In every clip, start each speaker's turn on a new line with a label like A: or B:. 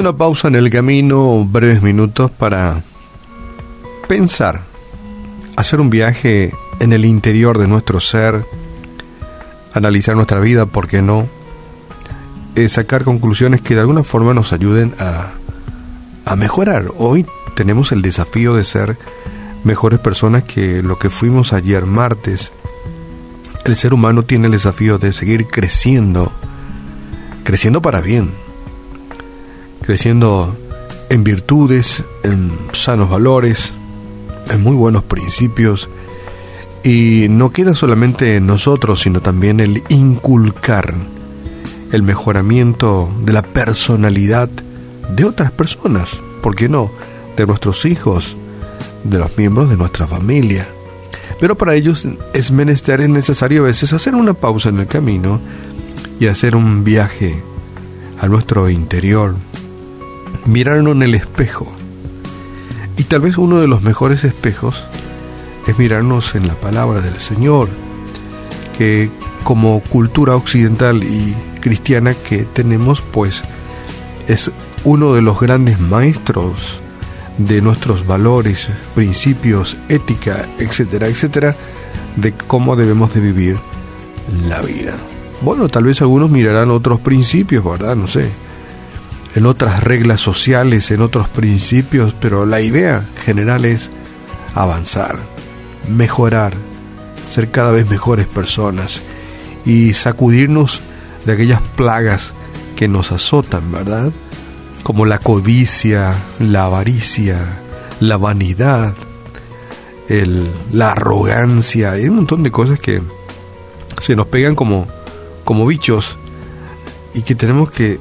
A: una pausa en el camino, breves minutos para pensar, hacer un viaje en el interior de nuestro ser, analizar nuestra vida, ¿por qué no? Eh, sacar conclusiones que de alguna forma nos ayuden a, a mejorar. Hoy tenemos el desafío de ser mejores personas que lo que fuimos ayer martes. El ser humano tiene el desafío de seguir creciendo, creciendo para bien, creciendo en virtudes, en sanos valores, en muy buenos principios, y no queda solamente en nosotros, sino también el inculcar el mejoramiento de la personalidad de otras personas, ¿por qué no? De nuestros hijos, de los miembros de nuestra familia. Pero para ellos es menester, es necesario a veces hacer una pausa en el camino y hacer un viaje a nuestro interior, mirarnos en el espejo. Y tal vez uno de los mejores espejos es mirarnos en la palabra del Señor, que como cultura occidental y cristiana que tenemos, pues es uno de los grandes maestros de nuestros valores, principios, ética, etcétera, etcétera, de cómo debemos de vivir la vida. Bueno, tal vez algunos mirarán otros principios, ¿verdad? No sé, en otras reglas sociales, en otros principios, pero la idea general es avanzar, mejorar, ser cada vez mejores personas y sacudirnos de aquellas plagas que nos azotan, ¿verdad? como la codicia, la avaricia, la vanidad, la arrogancia, hay un montón de cosas que se nos pegan como, como bichos y que tenemos que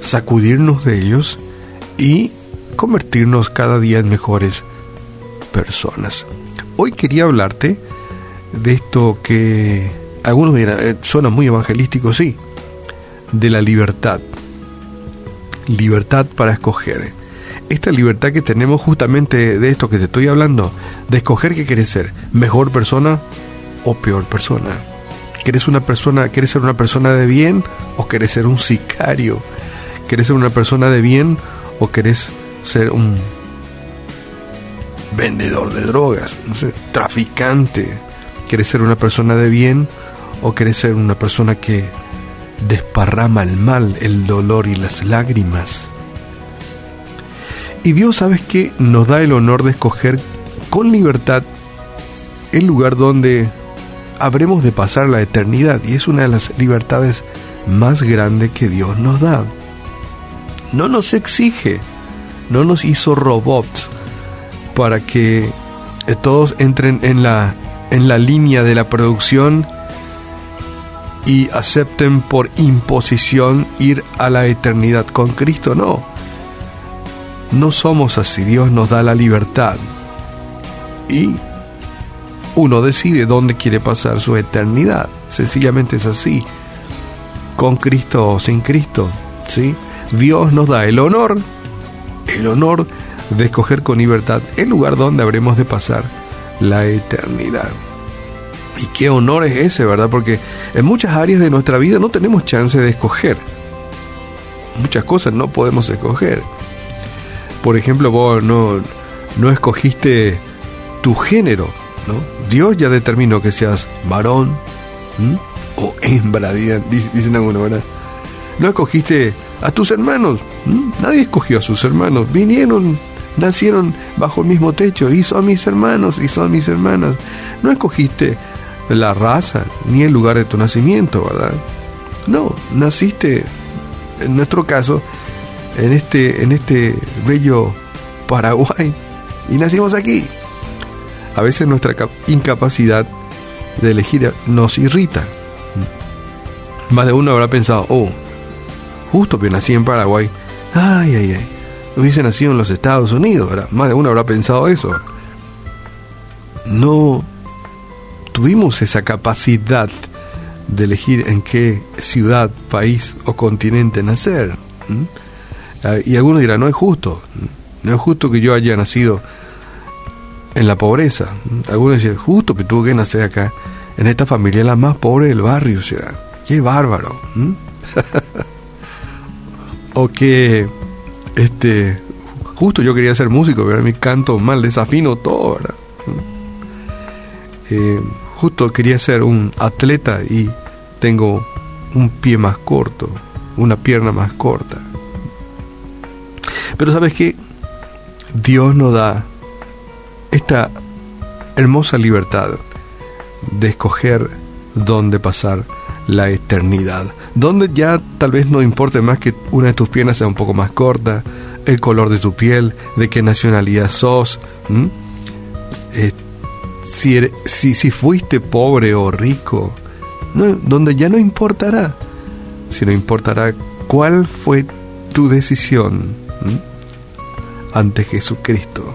A: sacudirnos de ellos y convertirnos cada día en mejores personas. Hoy quería hablarte de esto que algunos dirán, eh, suena muy evangelístico, sí, de la libertad libertad para escoger. Esta libertad que tenemos justamente de esto que te estoy hablando, de escoger qué quieres ser, mejor persona o peor persona. ¿Quieres una persona, quieres ser una persona de bien o quieres ser un sicario? ¿Quieres ser una persona de bien o quieres ser un vendedor de drogas, no sé, traficante? ¿Quieres ser una persona de bien o quieres ser una persona que desparrama el mal, el dolor y las lágrimas. Y Dios, ¿sabes qué? Nos da el honor de escoger con libertad el lugar donde habremos de pasar la eternidad. Y es una de las libertades más grandes que Dios nos da. No nos exige, no nos hizo robots para que todos entren en la, en la línea de la producción y acepten por imposición ir a la eternidad con Cristo. No, no somos así. Dios nos da la libertad y uno decide dónde quiere pasar su eternidad. Sencillamente es así. Con Cristo o sin Cristo. ¿sí? Dios nos da el honor, el honor de escoger con libertad el lugar donde habremos de pasar la eternidad. Y qué honor es ese, ¿verdad? Porque en muchas áreas de nuestra vida no tenemos chance de escoger. Muchas cosas no podemos escoger. Por ejemplo, vos no, no escogiste tu género, ¿no? Dios ya determinó que seas varón o hembra, dicen algunos, ¿verdad? No escogiste a tus hermanos, nadie escogió a sus hermanos, vinieron, nacieron bajo el mismo techo y son mis hermanos y son mis hermanas. No escogiste la raza ni el lugar de tu nacimiento, ¿verdad? No, naciste, en nuestro caso, en este, en este bello Paraguay y nacimos aquí. A veces nuestra incapacidad de elegir nos irrita. Más de uno habrá pensado, oh, justo que nací en Paraguay, ay, ay, ay, hubiese nacido en los Estados Unidos, ¿verdad? Más de uno habrá pensado eso. No tuvimos esa capacidad de elegir en qué ciudad, país o continente nacer. Ah, y algunos dirán, no es justo, no es justo que yo haya nacido en la pobreza. Algunos dicen, justo que tuve que nacer acá, en esta familia la más pobre del barrio, o qué bárbaro. o que este, justo yo quería ser músico, pero mi canto mal, desafino todo, ¿verdad? Eh, justo quería ser un atleta y tengo un pie más corto, una pierna más corta. Pero sabes qué? Dios nos da esta hermosa libertad de escoger dónde pasar la eternidad. Donde ya tal vez no importe más que una de tus piernas sea un poco más corta, el color de tu piel, de qué nacionalidad sos, eh, si, si, fuiste pobre o rico, donde ya no importará, sino importará cuál fue tu decisión ante Jesucristo.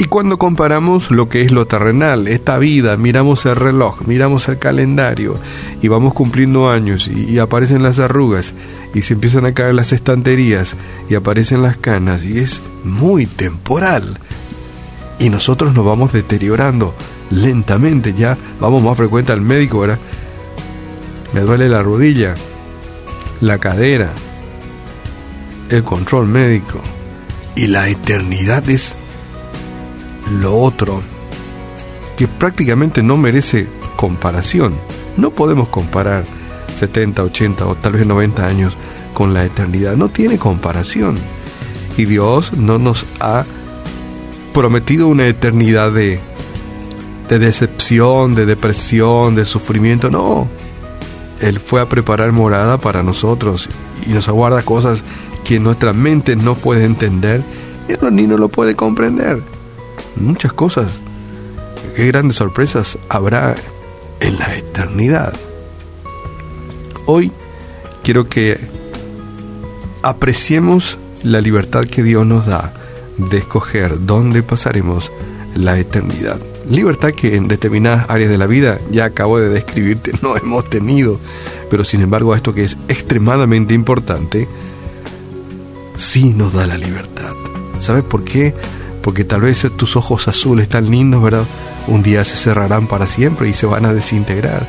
A: Y cuando comparamos lo que es lo terrenal, esta vida, miramos el reloj, miramos el calendario y vamos cumpliendo años y, aparecen las arrugas y se empiezan a caer las estanterías y aparecen las canas y es muy temporal. Y nosotros nos vamos deteriorando lentamente, ya vamos más frecuente al médico, ¿verdad? Me duele la rodilla, la cadera, el control médico y la eternidad es lo otro que prácticamente no merece comparación. No podemos comparar 70, 80 o tal vez 90 años con la eternidad. No tiene comparación. Y Dios no nos ha prometido una eternidad de, de decepción, de depresión, de sufrimiento. No. Él fue a preparar morada para nosotros y nos aguarda cosas que nuestra mente no puede entender ni no lo puede comprender muchas cosas. Qué grandes sorpresas habrá en la eternidad. Hoy quiero que apreciemos la libertad que Dios nos da de escoger dónde pasaremos la eternidad. Libertad que en determinadas áreas de la vida, ya acabo de describirte, no hemos tenido, pero sin embargo esto que es extremadamente importante, sí nos da la libertad. ¿Sabes por qué? Porque tal vez tus ojos azules tan lindos, ¿verdad? Un día se cerrarán para siempre y se van a desintegrar.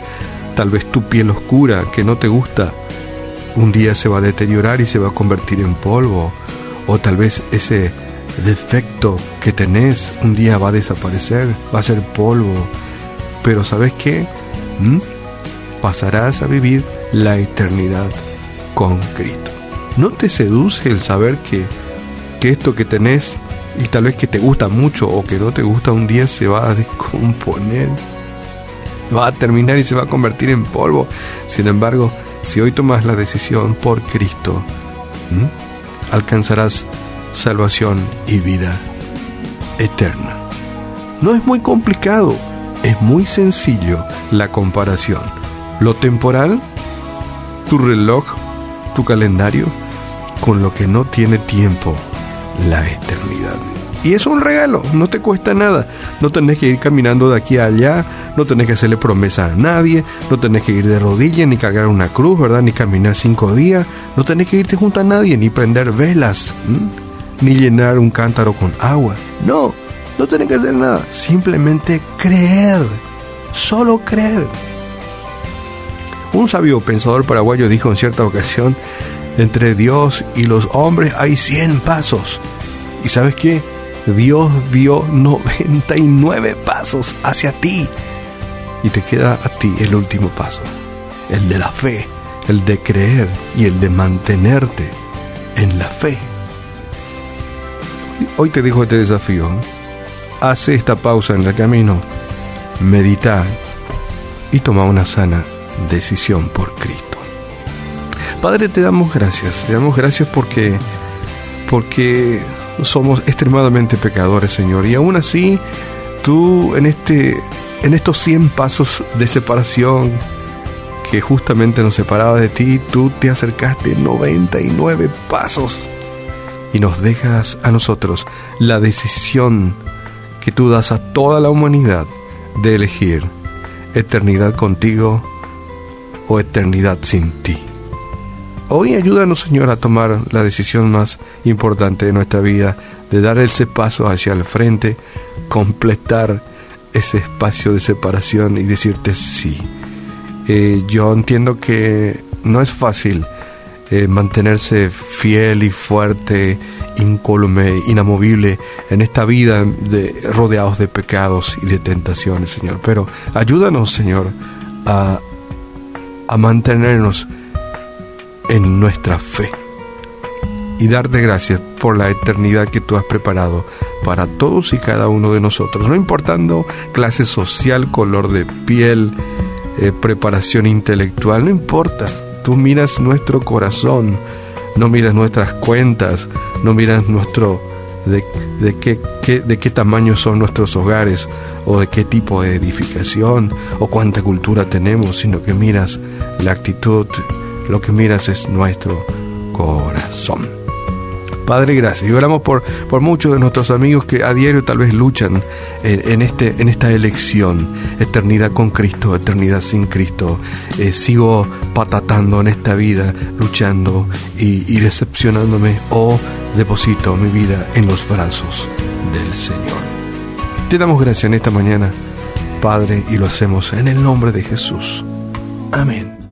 A: Tal vez tu piel oscura, que no te gusta, un día se va a deteriorar y se va a convertir en polvo. O tal vez ese defecto que tenés un día va a desaparecer, va a ser polvo. Pero ¿sabes qué? ¿Mm? Pasarás a vivir la eternidad con Cristo. ¿No te seduce el saber que, que esto que tenés y tal vez que te gusta mucho o que no te gusta un día se va a descomponer, va a terminar y se va a convertir en polvo. Sin embargo, si hoy tomas la decisión por Cristo, alcanzarás salvación y vida eterna. No es muy complicado, es muy sencillo la comparación. Lo temporal, tu reloj, tu calendario, con lo que no tiene tiempo la eternidad. Y es un regalo, no te cuesta nada. No tenés que ir caminando de aquí a allá, no tenés que hacerle promesa a nadie, no tenés que ir de rodillas, ni cargar una cruz, ¿verdad? Ni caminar cinco días, no tenés que irte junto a nadie, ni prender velas, ni llenar un cántaro con agua. No, no tenés que hacer nada, simplemente creer, solo creer. Un sabio pensador paraguayo dijo en cierta ocasión, entre Dios y los hombres hay 100 pasos. ¿Y sabes qué? Dios dio 99 pasos hacia ti. Y te queda a ti el último paso, el de la fe, el de creer y el de mantenerte en la fe. Hoy te dejo este desafío. Hace esta pausa en el camino, medita y toma una sana decisión por Cristo. Padre, te damos gracias, te damos gracias porque, porque somos extremadamente pecadores, Señor, y aún así tú en, este, en estos 100 pasos de separación que justamente nos separaba de ti, tú te acercaste 99 pasos y nos dejas a nosotros la decisión que tú das a toda la humanidad de elegir eternidad contigo o eternidad sin ti. Hoy ayúdanos, Señor, a tomar la decisión más importante de nuestra vida, de dar ese paso hacia el frente, completar ese espacio de separación y decirte sí. Eh, yo entiendo que no es fácil eh, mantenerse fiel y fuerte, incólume, inamovible en esta vida de, rodeados de pecados y de tentaciones, Señor. Pero ayúdanos, Señor, a, a mantenernos en nuestra fe. Y darte gracias por la eternidad que tú has preparado para todos y cada uno de nosotros, no importando clase social, color de piel, eh, preparación intelectual, no importa. Tú miras nuestro corazón, no miras nuestras cuentas, no miras nuestro de, de, qué, de qué tamaño son nuestros hogares o de qué tipo de edificación o cuánta cultura tenemos, sino que miras la actitud, lo que miras es nuestro corazón. Padre, gracias. Y oramos por, por muchos de nuestros amigos que a diario tal vez luchan en, este, en esta elección, eternidad con Cristo, eternidad sin Cristo. Eh, sigo patatando en esta vida, luchando y, y decepcionándome o deposito mi vida en los brazos del Señor. Te damos gracias en esta mañana, Padre, y lo hacemos en el nombre de Jesús. Amén.